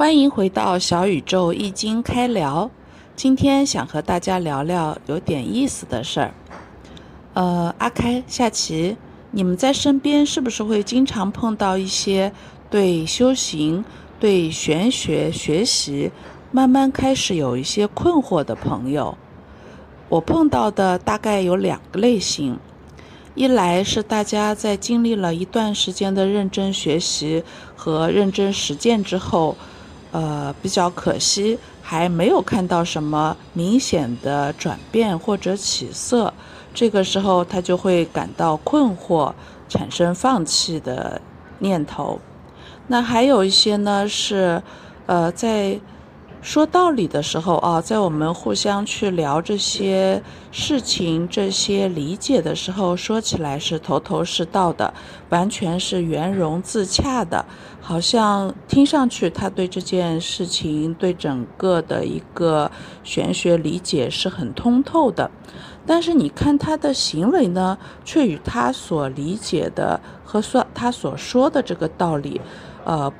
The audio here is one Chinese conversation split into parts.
欢迎回到小宇宙易经开聊。今天想和大家聊聊有点意思的事儿。呃，阿开、夏琪，你们在身边是不是会经常碰到一些对修行、对玄学学习慢慢开始有一些困惑的朋友？我碰到的大概有两个类型。一来是大家在经历了一段时间的认真学习和认真实践之后，呃，比较可惜还没有看到什么明显的转变或者起色，这个时候他就会感到困惑，产生放弃的念头。那还有一些呢是，呃，在。说道理的时候啊，在我们互相去聊这些事情、这些理解的时候，说起来是头头是道的，完全是圆融自洽的，好像听上去他对这件事情、对整个的一个玄学理解是很通透的。但是你看他的行为呢，却与他所理解的和所他所说的这个道理，呃。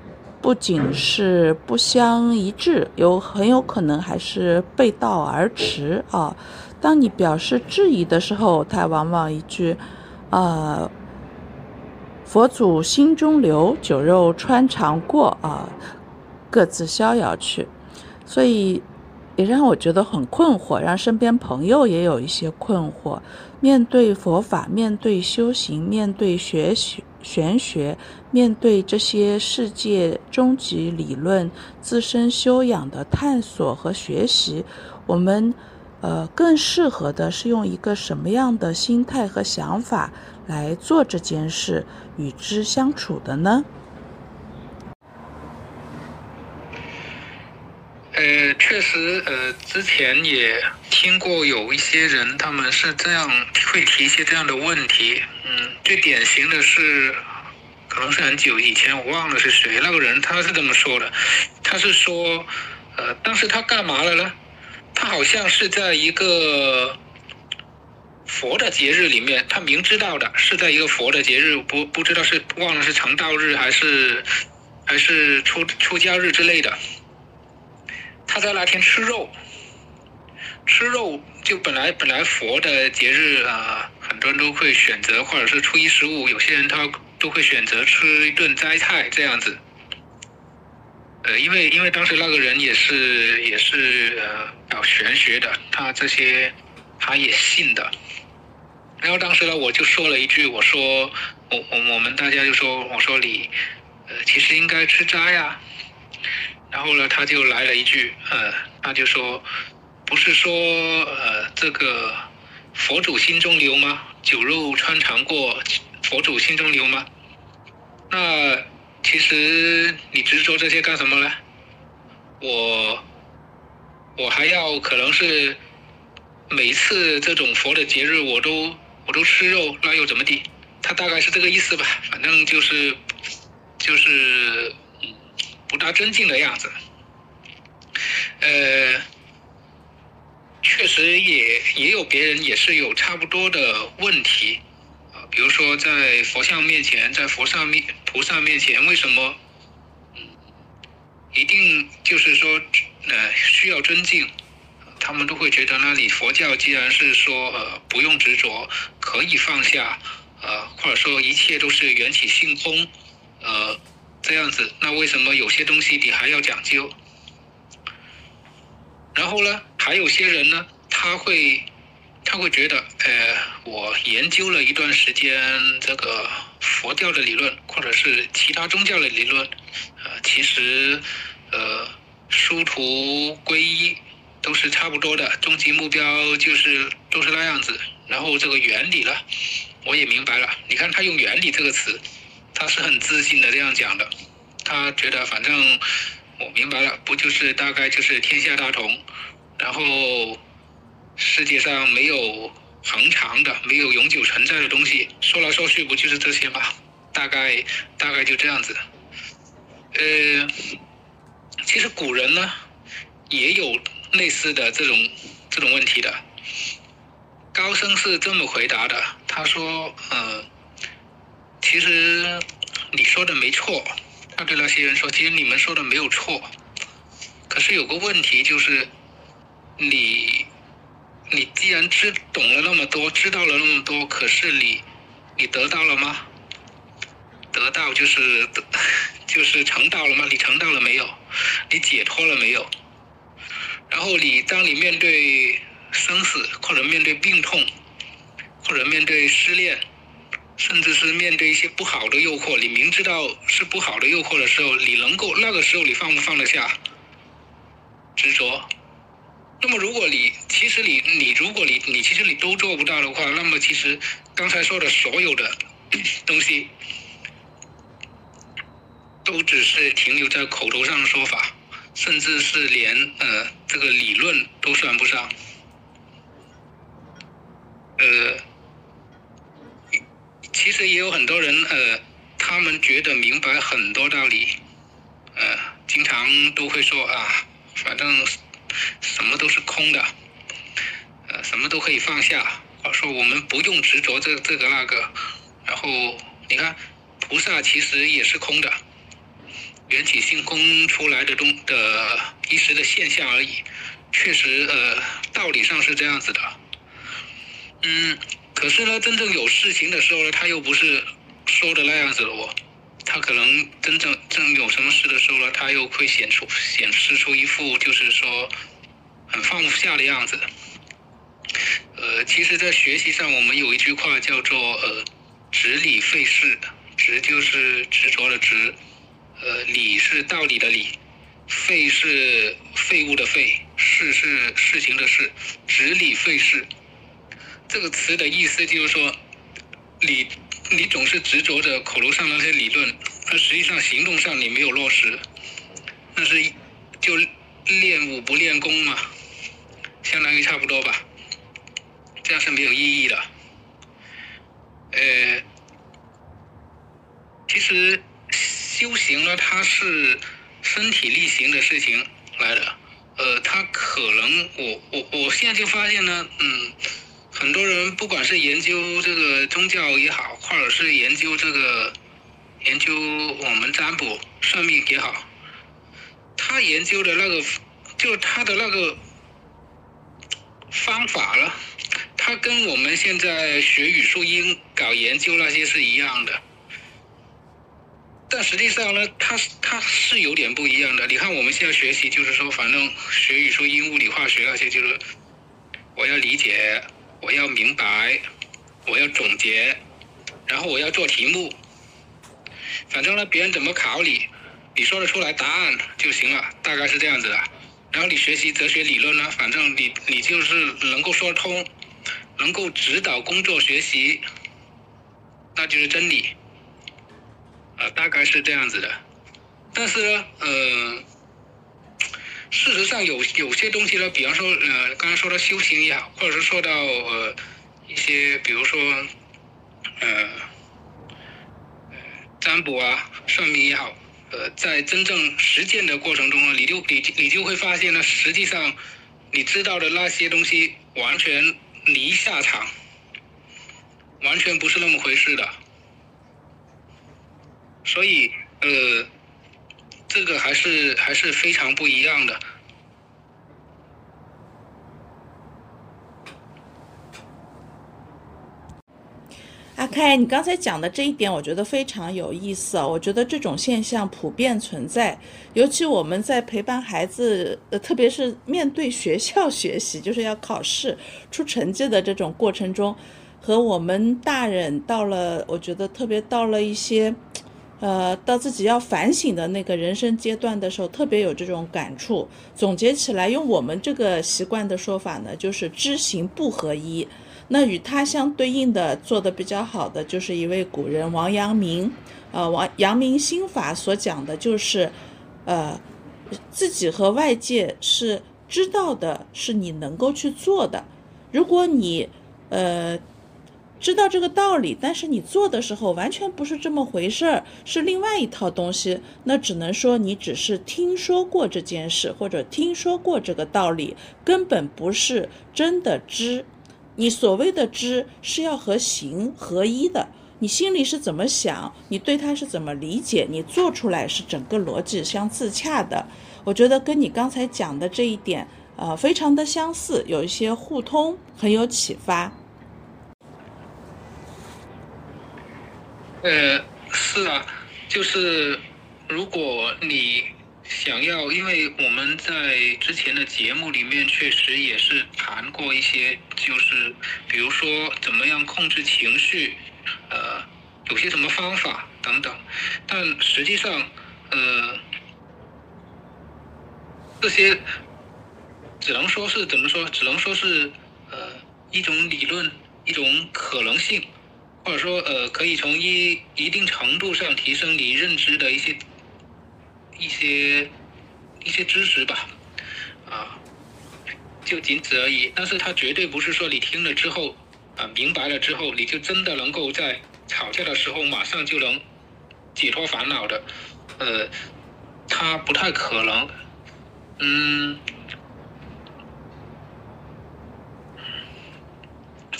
不仅是不相一致，有很有可能还是背道而驰啊！当你表示质疑的时候，他往往一句“呃，佛祖心中留，酒肉穿肠过”啊，各自逍遥去。所以也让我觉得很困惑，让身边朋友也有一些困惑。面对佛法，面对修行，面对学习。玄学面对这些世界终极理论自身修养的探索和学习，我们呃更适合的是用一个什么样的心态和想法来做这件事，与之相处的呢？呃，确实，呃，之前也听过有一些人，他们是这样会提一些这样的问题。嗯，最典型的是，可能是很久以前，我忘了是谁，那个人他是这么说的，他是说，呃，当时他干嘛了呢？他好像是在一个佛的节日里面，他明知道的是在一个佛的节日，不不知道是忘了是成道日还是还是出出家日之类的。他在那天吃肉，吃肉就本来本来佛的节日啊，很多人都会选择，或者是初一十五，有些人他都会选择吃一顿斋菜这样子。呃，因为因为当时那个人也是也是呃搞玄学的，他这些他也信的。然后当时呢，我就说了一句，我说我我我们大家就说，我说你呃其实应该吃斋呀。然后呢，他就来了一句，呃，他就说，不是说，呃，这个佛祖心中留吗？酒肉穿肠过，佛祖心中留吗？那其实你执着这些干什么呢？我，我还要可能是每次这种佛的节日，我都我都吃肉，那又怎么地？他大概是这个意思吧，反正就是，就是。不大尊敬的样子，呃，确实也也有别人也是有差不多的问题啊，比如说在佛像面前，在佛上面菩萨面前，为什么一定就是说呃需要尊敬？他们都会觉得那里佛教既然是说呃不用执着，可以放下，呃或者说一切都是缘起性空，呃。这样子，那为什么有些东西你还要讲究？然后呢，还有些人呢，他会，他会觉得，呃，我研究了一段时间这个佛教的理论，或者是其他宗教的理论，呃，其实，呃，殊途归一，都是差不多的，终极目标就是都是那样子。然后这个原理呢，我也明白了。你看他用“原理”这个词。他是很自信的这样讲的，他觉得反正我明白了，不就是大概就是天下大同，然后世界上没有恒长的、没有永久存在的东西，说来说去不就是这些吗？大概大概就这样子。呃，其实古人呢也有类似的这种这种问题的。高僧是这么回答的，他说：“嗯。”其实你说的没错，他对那些人说：“其实你们说的没有错，可是有个问题就是，你你既然知懂了那么多，知道了那么多，可是你你得到了吗？得到就是 就是成道了吗？你成道了没有？你解脱了没有？然后你当你面对生死，或者面对病痛，或者面对失恋，甚至是面对一些不好的诱惑，你明知道是不好的诱惑的时候，你能够那个时候你放不放得下执着？那么如果你其实你你如果你你其实你都做不到的话，那么其实刚才说的所有的 东西。都只是停留在口头上的说法，甚至是连呃这个理论都算不上。呃，其实也有很多人呃，他们觉得明白很多道理，呃，经常都会说啊，反正什么都是空的，呃，什么都可以放下，说我们不用执着这这个那个，然后你看菩萨其实也是空的。缘起性空出来的东的一时的现象而已，确实，呃，道理上是这样子的。嗯，可是呢，真正有事情的时候呢，他又不是说的那样子了哦。他可能真正正有什么事的时候呢，他又会显出显示出一副就是说很放不下的样子。呃，其实，在学习上，我们有一句话叫做“呃，执理废事”，执就是执着的执。呃，理是道理的理，废是废物的废，事是事情的事，执理废事。这个词的意思就是说，你你总是执着着口头上那些理论，而实际上行动上你没有落实，那是就练武不练功嘛，相当于差不多吧，这样是没有意义的。呃，其实。修行呢，它是身体力行的事情来的，呃，它可能我我我现在就发现呢，嗯，很多人不管是研究这个宗教也好，或者是研究这个研究我们占卜算命也好，他研究的那个就他的那个方法了，他跟我们现在学语数英搞研究那些是一样的。但实际上呢，他是它是有点不一样的。你看我们现在学习，就是说，反正学语数英、物理、化学那些，就是我要理解，我要明白，我要总结，然后我要做题目。反正呢，别人怎么考你，你说得出来答案就行了，大概是这样子的。然后你学习哲学理论呢，反正你你就是能够说通，能够指导工作学习，那就是真理。啊，大概是这样子的，但是呢，呃，事实上有有些东西呢，比方说，呃，刚刚说到修行也好，或者是说到呃一些，比如说，呃，占卜啊、算命也好，呃，在真正实践的过程中呢，你就你你就会发现呢，实际上你知道的那些东西完全离下场，完全不是那么回事的。所以，呃，这个还是还是非常不一样的。阿开，你刚才讲的这一点，我觉得非常有意思啊！我觉得这种现象普遍存在，尤其我们在陪伴孩子，呃，特别是面对学校 学习，就是要考试出成绩的这种过程中，和我们大人到了，我觉得特别到了一些。呃，到自己要反省的那个人生阶段的时候，特别有这种感触。总结起来，用我们这个习惯的说法呢，就是知行不合一。那与他相对应的做的比较好的，就是一位古人王阳明。呃，王阳明心法所讲的就是，呃，自己和外界是知道的，是你能够去做的。如果你，呃。知道这个道理，但是你做的时候完全不是这么回事儿，是另外一套东西。那只能说你只是听说过这件事，或者听说过这个道理，根本不是真的知。你所谓的知，是要和行合一的。你心里是怎么想，你对它是怎么理解，你做出来是整个逻辑相自洽的。我觉得跟你刚才讲的这一点，呃，非常的相似，有一些互通，很有启发。呃，是啊，就是如果你想要，因为我们在之前的节目里面确实也是谈过一些，就是比如说怎么样控制情绪，呃，有些什么方法等等，但实际上，呃，这些只能说是怎么说，只能说是呃一种理论，一种可能性。或者说，呃，可以从一一定程度上提升你认知的一些一些一些知识吧，啊，就仅此而已。但是它绝对不是说你听了之后，啊，明白了之后，你就真的能够在吵架的时候马上就能解脱烦恼的，呃，它不太可能，嗯。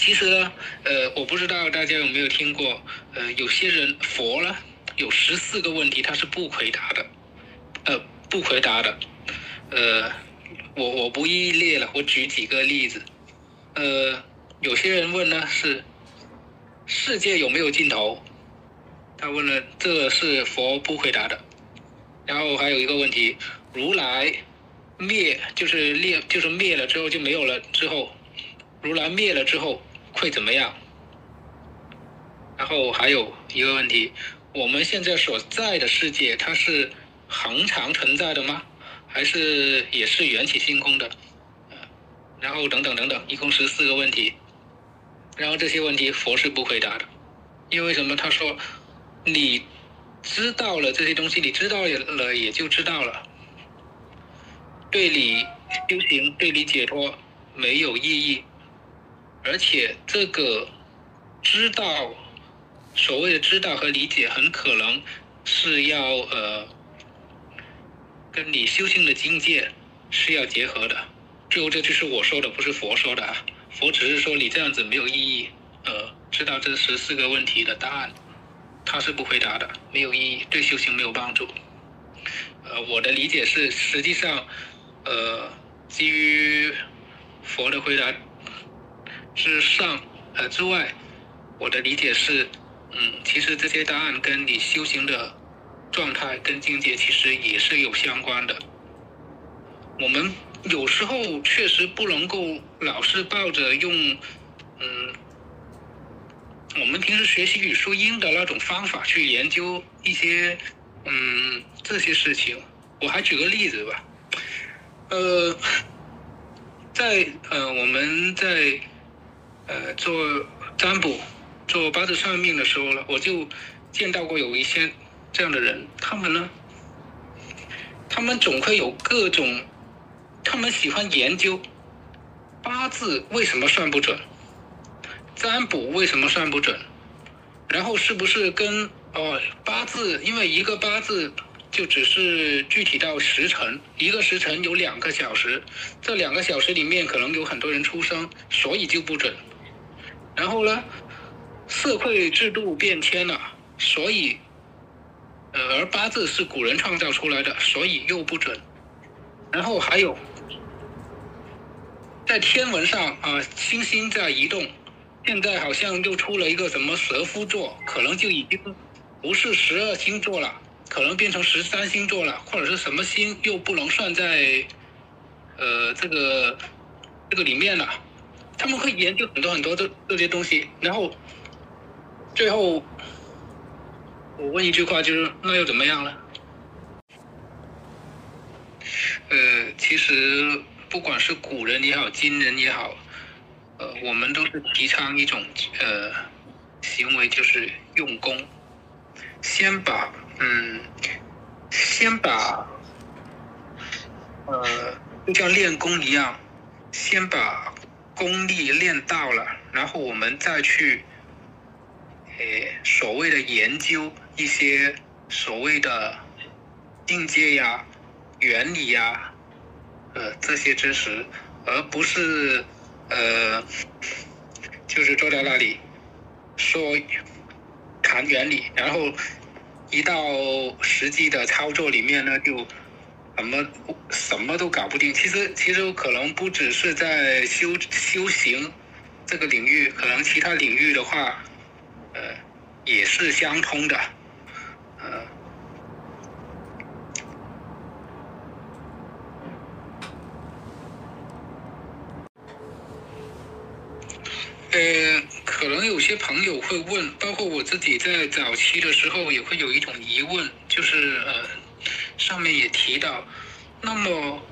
其实呢，呃，我不知道大家有没有听过，呃，有些人佛呢有十四个问题他是不回答的，呃，不回答的，呃，我我不一一列了，我举几个例子，呃，有些人问呢是世界有没有尽头，他问了，这是佛不回答的，然后还有一个问题，如来灭就是灭就是灭了之后就没有了之后，如来灭了之后。会怎么样？然后还有一个问题，我们现在所在的世界，它是恒常存在的吗？还是也是缘起性空的？然后等等等等，一共十四个问题。然后这些问题佛是不回答的，因为什么？他说，你知道了这些东西，你知道了也就知道了，对你修行、对你解脱没有意义。而且这个知道，所谓的知道和理解，很可能是要呃，跟你修行的境界是要结合的。最后这就是我说的，不是佛说的啊。佛只是说你这样子没有意义。呃，知道这十四个问题的答案，他是不回答的，没有意义，对修行没有帮助。呃，我的理解是，实际上，呃，基于佛的回答。之上，呃之外，我的理解是，嗯，其实这些答案跟你修行的状态跟境界其实也是有相关的。我们有时候确实不能够老是抱着用，嗯，我们平时学习语数英的那种方法去研究一些，嗯，这些事情。我还举个例子吧，呃，在呃我们在。呃，做占卜、做八字算命的时候呢，我就见到过有一些这样的人，他们呢，他们总会有各种，他们喜欢研究八字为什么算不准，占卜为什么算不准，然后是不是跟哦八字，因为一个八字就只是具体到时辰，一个时辰有两个小时，这两个小时里面可能有很多人出生，所以就不准。然后呢，社会制度变迁了，所以，呃，而八字是古人创造出来的，所以又不准。然后还有，在天文上啊，星星在移动，现在好像又出了一个什么蛇夫座，可能就已经不是十二星座了，可能变成十三星座了，或者是什么星又不能算在，呃，这个这个里面了。他们会研究很多很多的这些东西，然后最后我问一句话，就是那又怎么样呢？呃，其实不管是古人也好，今人也好，呃，我们都是提倡一种呃行为，就是用功，先把嗯，先把呃，就像练功一样，先把。功力练到了，然后我们再去，诶，所谓的研究一些所谓的境界呀、原理呀，呃，这些知识，而不是呃，就是坐在那里说谈原理，然后一到实际的操作里面呢，就什么什么都搞不定。其实其实可能不只是在修修行这个领域，可能其他领域的话，呃，也是相通的，呃。呃，可能有些朋友会问，包括我自己在早期的时候也会有一种疑问，就是呃，上面也提到，那么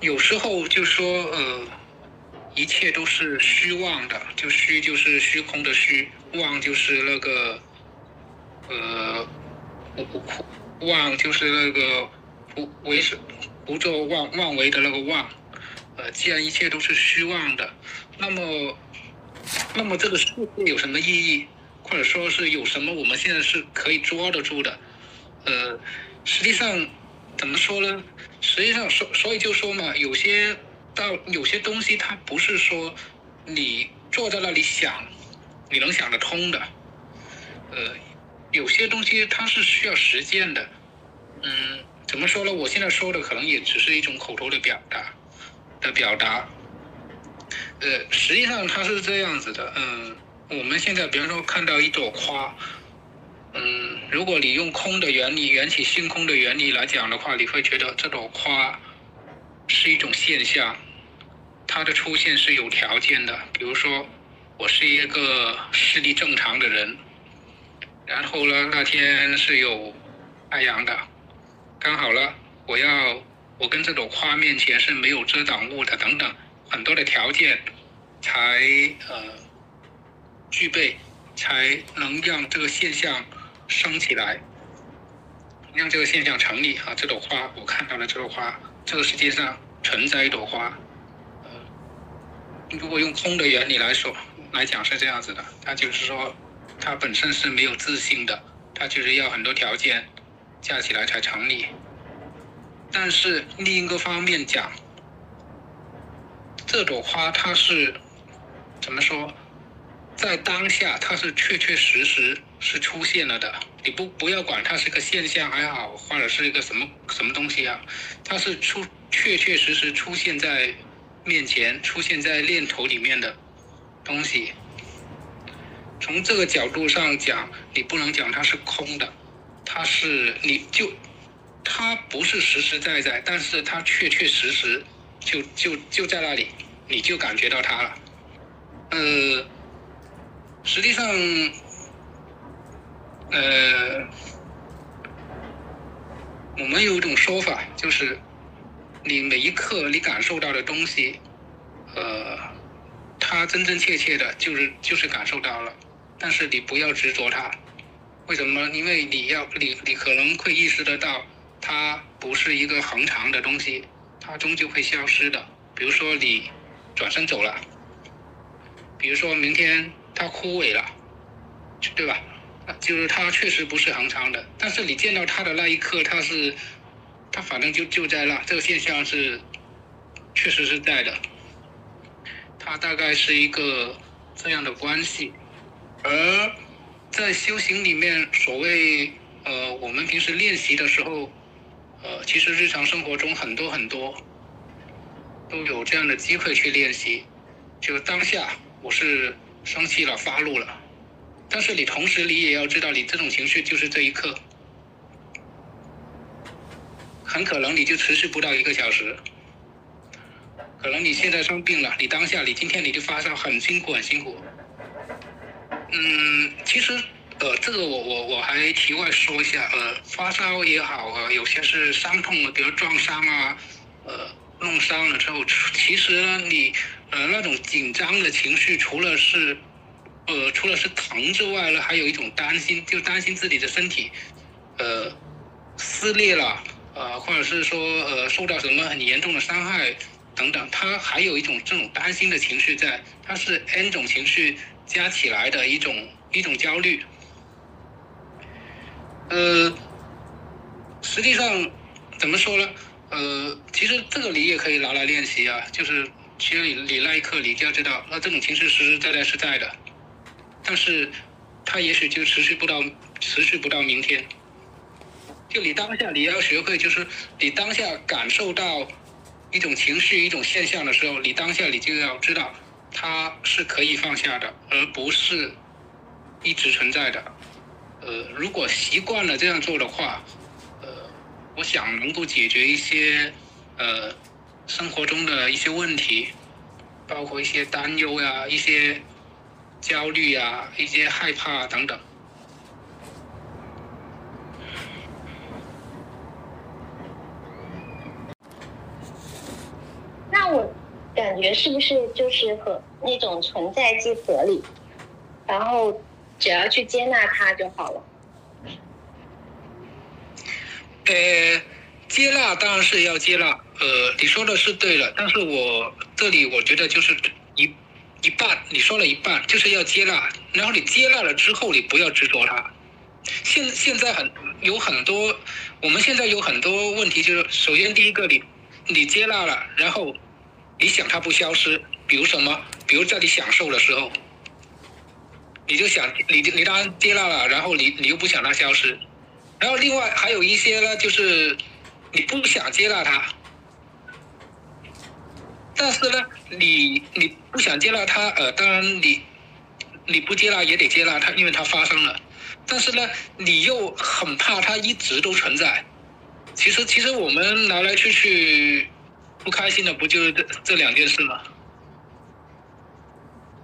有时候就说呃，一切都是虚妄的，就虚就是虚空的虚，妄就是那个呃，妄就是那个不为是不做妄妄为的那个妄。呃，既然一切都是虚妄的，那么，那么这个世界有什么意义，或者说是有什么我们现在是可以抓得住的？呃，实际上怎么说呢？实际上，所所以就说嘛，有些到有些东西，它不是说你坐在那里想，你能想得通的。呃，有些东西它是需要实践的。嗯，怎么说呢？我现在说的可能也只是一种口头的表达。的表达，呃，实际上它是这样子的，嗯，我们现在比方说看到一朵花，嗯，如果你用空的原理、缘起性空的原理来讲的话，你会觉得这朵花是一种现象，它的出现是有条件的。比如说，我是一个视力正常的人，然后呢，那天是有太阳的，刚好了，我要。我跟这朵花面前是没有遮挡物的，等等很多的条件，才呃具备，才能让这个现象升起来，让这个现象成立啊！这朵花，我看到了这朵花，这个世界上存在一朵花，呃，如果用空的原理来说来讲是这样子的，它就是说它本身是没有自信的，它就是要很多条件加起来才成立。但是另一个方面讲，这朵花它是怎么说，在当下它是确确实实是出现了的。你不不要管它是个现象还好，或者是一个什么什么东西啊，它是出确确实实出现在面前，出现在念头里面的东西。从这个角度上讲，你不能讲它是空的，它是你就。它不是实实在在，但是它确确实实就就就在那里，你就感觉到它了。呃，实际上，呃，我们有一种说法，就是你每一刻你感受到的东西，呃，它真真切切的就是就是感受到了，但是你不要执着它。为什么？因为你要你你可能会意识得到。它不是一个恒长的东西，它终究会消失的。比如说你转身走了，比如说明天它枯萎了，对吧？就是它确实不是恒常的。但是你见到它的那一刻，它是，它反正就就在那，这个现象是确实是在的。它大概是一个这样的关系。而在修行里面，所谓呃，我们平时练习的时候。呃，其实日常生活中很多很多都有这样的机会去练习。就当下我是生气了、发怒了，但是你同时你也要知道，你这种情绪就是这一刻，很可能你就持续不到一个小时。可能你现在生病了，你当下你今天你就发烧，很辛苦很辛苦。嗯，其实。呃，这个我我我还题外说一下，呃，发烧也好啊，有些是伤痛啊比如撞伤啊，弄伤了之后，其实呢，你呃那种紧张的情绪，除了是呃除了是疼之外呢，还有一种担心，就担心自己的身体呃撕裂了，呃，或者是说呃受到什么很严重的伤害等等，它还有一种这种担心的情绪在，它是 N 种情绪加起来的一种一种焦虑。呃，实际上怎么说呢？呃，其实这个你也可以拿来练习啊。就是其实你你那一刻你就要知道，那这种情绪实实在在是在的，但是它也许就持续不到持续不到明天。就你当下你要学会，就是你当下感受到一种情绪、一种现象的时候，你当下你就要知道它是可以放下的，而不是一直存在的。呃，如果习惯了这样做的话，我想能够解决一些呃生活中的一些问题，包括一些担忧呀、一些焦虑呀、一些害怕等等。那我感觉是不是就是和那种存在即合理，然后只要去接纳它就好了。呃，接纳当然是要接纳，呃，你说的是对的，但是我这里我觉得就是一一半，你说了一半，就是要接纳，然后你接纳了之后，你不要执着它。现现在很有很多，我们现在有很多问题，就是首先第一个，你你接纳了，然后。你想它不消失，比如什么？比如在你享受的时候，你就想你你当然接纳了，然后你你又不想它消失，然后另外还有一些呢，就是你不想接纳他，但是呢，你你不想接纳他，呃，当然你你不接纳也得接纳他，因为他发生了，但是呢，你又很怕他一直都存在。其实其实我们来来去去。不开心的不就是这这两件事吗？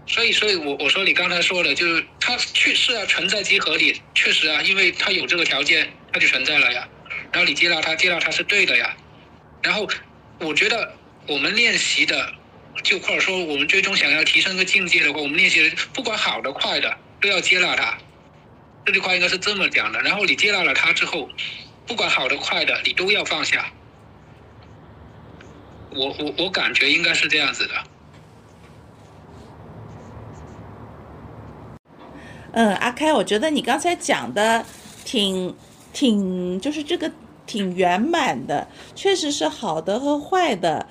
所以，所以我我说你刚才说的，就是它确实啊，存在即合理，确实啊，因为它有这个条件，它就存在了呀。然后你接纳它，接纳它是对的呀。然后我觉得我们练习的，就或者说我们最终想要提升一个境界的话，我们练习的不管好的坏的都要接纳它。这句话应该是这么讲的。然后你接纳了它之后，不管好的坏的，你都要放下。我我我感觉应该是这样子的。嗯，阿开，我觉得你刚才讲的挺挺，就是这个挺圆满的，确实是好的和坏的。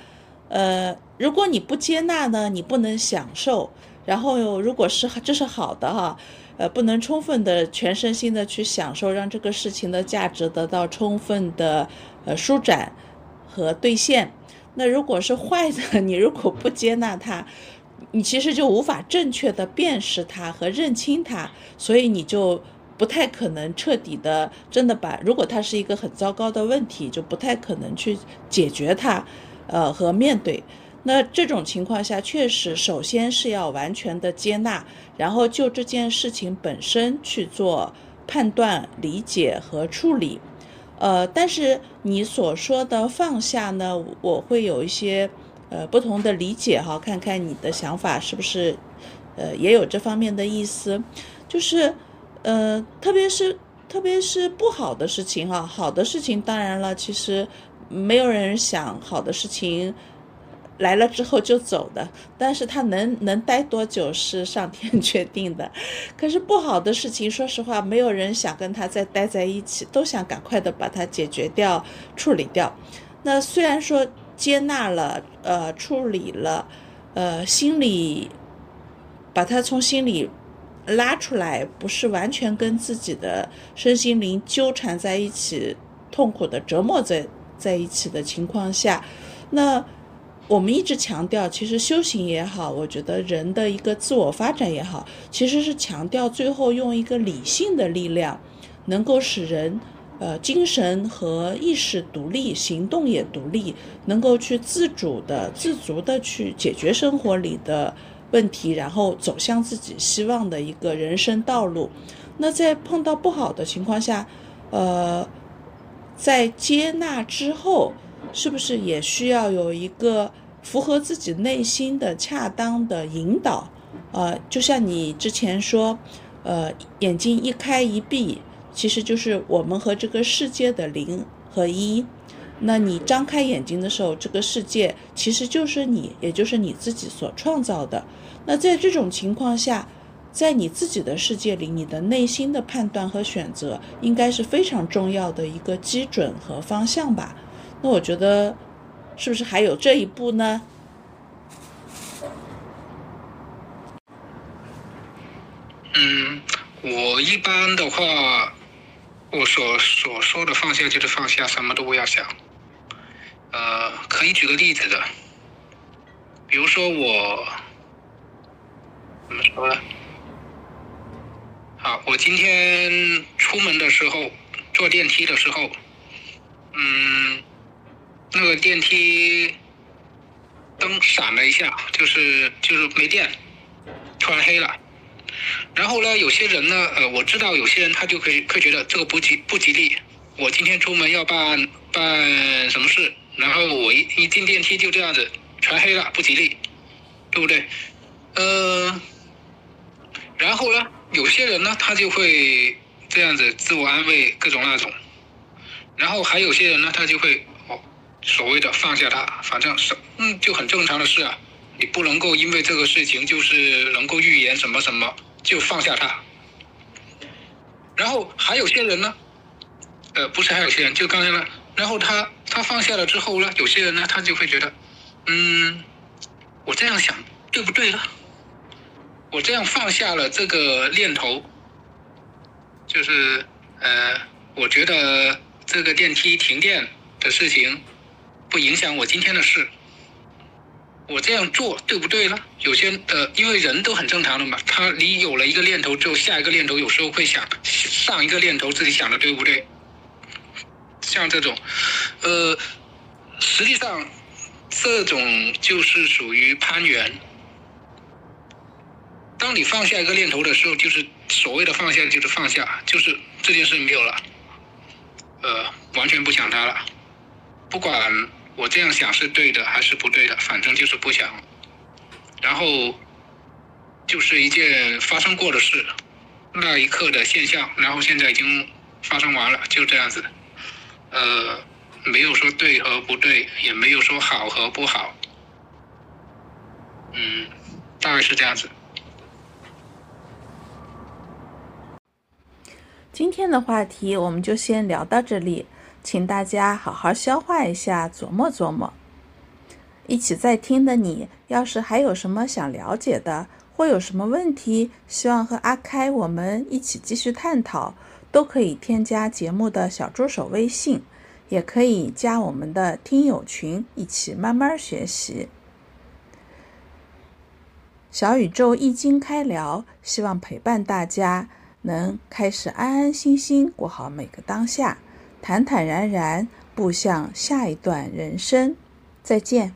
呃，如果你不接纳呢，你不能享受；然后如果是这是好的哈，呃，不能充分的全身心的去享受，让这个事情的价值得到充分的呃舒展和兑现。那如果是坏的，你如果不接纳它，你其实就无法正确的辨识它和认清它，所以你就不太可能彻底的真的把，如果它是一个很糟糕的问题，就不太可能去解决它，呃和面对。那这种情况下，确实首先是要完全的接纳，然后就这件事情本身去做判断、理解和处理。呃，但是你所说的放下呢，我会有一些呃不同的理解哈，看看你的想法是不是呃也有这方面的意思，就是呃特别是特别是不好的事情哈，好的事情当然了，其实没有人想好的事情。来了之后就走的，但是他能能待多久是上天决定的。可是不好的事情，说实话，没有人想跟他再待在一起，都想赶快的把它解决掉、处理掉。那虽然说接纳了，呃，处理了，呃，心里把它从心里拉出来，不是完全跟自己的身心灵纠缠在一起，痛苦的折磨在在一起的情况下，那。我们一直强调，其实修行也好，我觉得人的一个自我发展也好，其实是强调最后用一个理性的力量，能够使人，呃，精神和意识独立，行动也独立，能够去自主的、自足的去解决生活里的问题，然后走向自己希望的一个人生道路。那在碰到不好的情况下，呃，在接纳之后。是不是也需要有一个符合自己内心的恰当的引导？呃，就像你之前说，呃，眼睛一开一闭，其实就是我们和这个世界的零和一。那你张开眼睛的时候，这个世界其实就是你，也就是你自己所创造的。那在这种情况下，在你自己的世界里，你的内心的判断和选择，应该是非常重要的一个基准和方向吧。那我觉得，是不是还有这一步呢？嗯，我一般的话，我所所说的放下就是放下，什么都不要想。呃，可以举个例子的，比如说我怎么说呢？好，我今天出门的时候坐电梯的时候，嗯，那个电梯灯闪了一下，就是就是没电，突然黑了。然后呢，有些人呢，呃，我知道有些人他就可以会觉得这个不吉不吉利。我今天出门要办办什么事，然后我一一进电梯就这样子全黑了，不吉利，对不对？呃，然后呢，有些人呢，他就会这样子自我安慰，各种那种。然后还有些人呢，他就会哦，所谓的放下它，反正是嗯，就很正常的事啊。你不能够因为这个事情就是能够预言什么什么就放下它。然后还有些人呢，呃，不是还有些人，就刚才呢，然后他他放下了之后呢，有些人呢，他就会觉得，嗯，我这样想对不对了？我这样放下了这个念头，就是呃，我觉得这个电梯停电的事情不影响我今天的事。我这样做对不对呢？有些呃，因为人都很正常的嘛，他你有了一个念头之后，下一个念头有时候会想上一个念头自己想的对不对？像这种，呃，实际上这种就是属于攀缘。当你放下一个念头的时候，就是所谓的放下，就是放下，就是这件事没有了，呃，完全不想它了，不管。我这样想是对的还是不对的？反正就是不想。然后就是一件发生过的事，那一刻的现象，然后现在已经发生完了，就这样子。呃，没有说对和不对，也没有说好和不好。嗯，大概是这样子。今天的话题我们就先聊到这里。请大家好好消化一下，琢磨琢磨。一起在听的你，要是还有什么想了解的，或有什么问题，希望和阿开我们一起继续探讨，都可以添加节目的小助手微信，也可以加我们的听友群，一起慢慢学习。小宇宙易经开聊，希望陪伴大家，能开始安安心心过好每个当下。坦坦然然步向下一段人生，再见。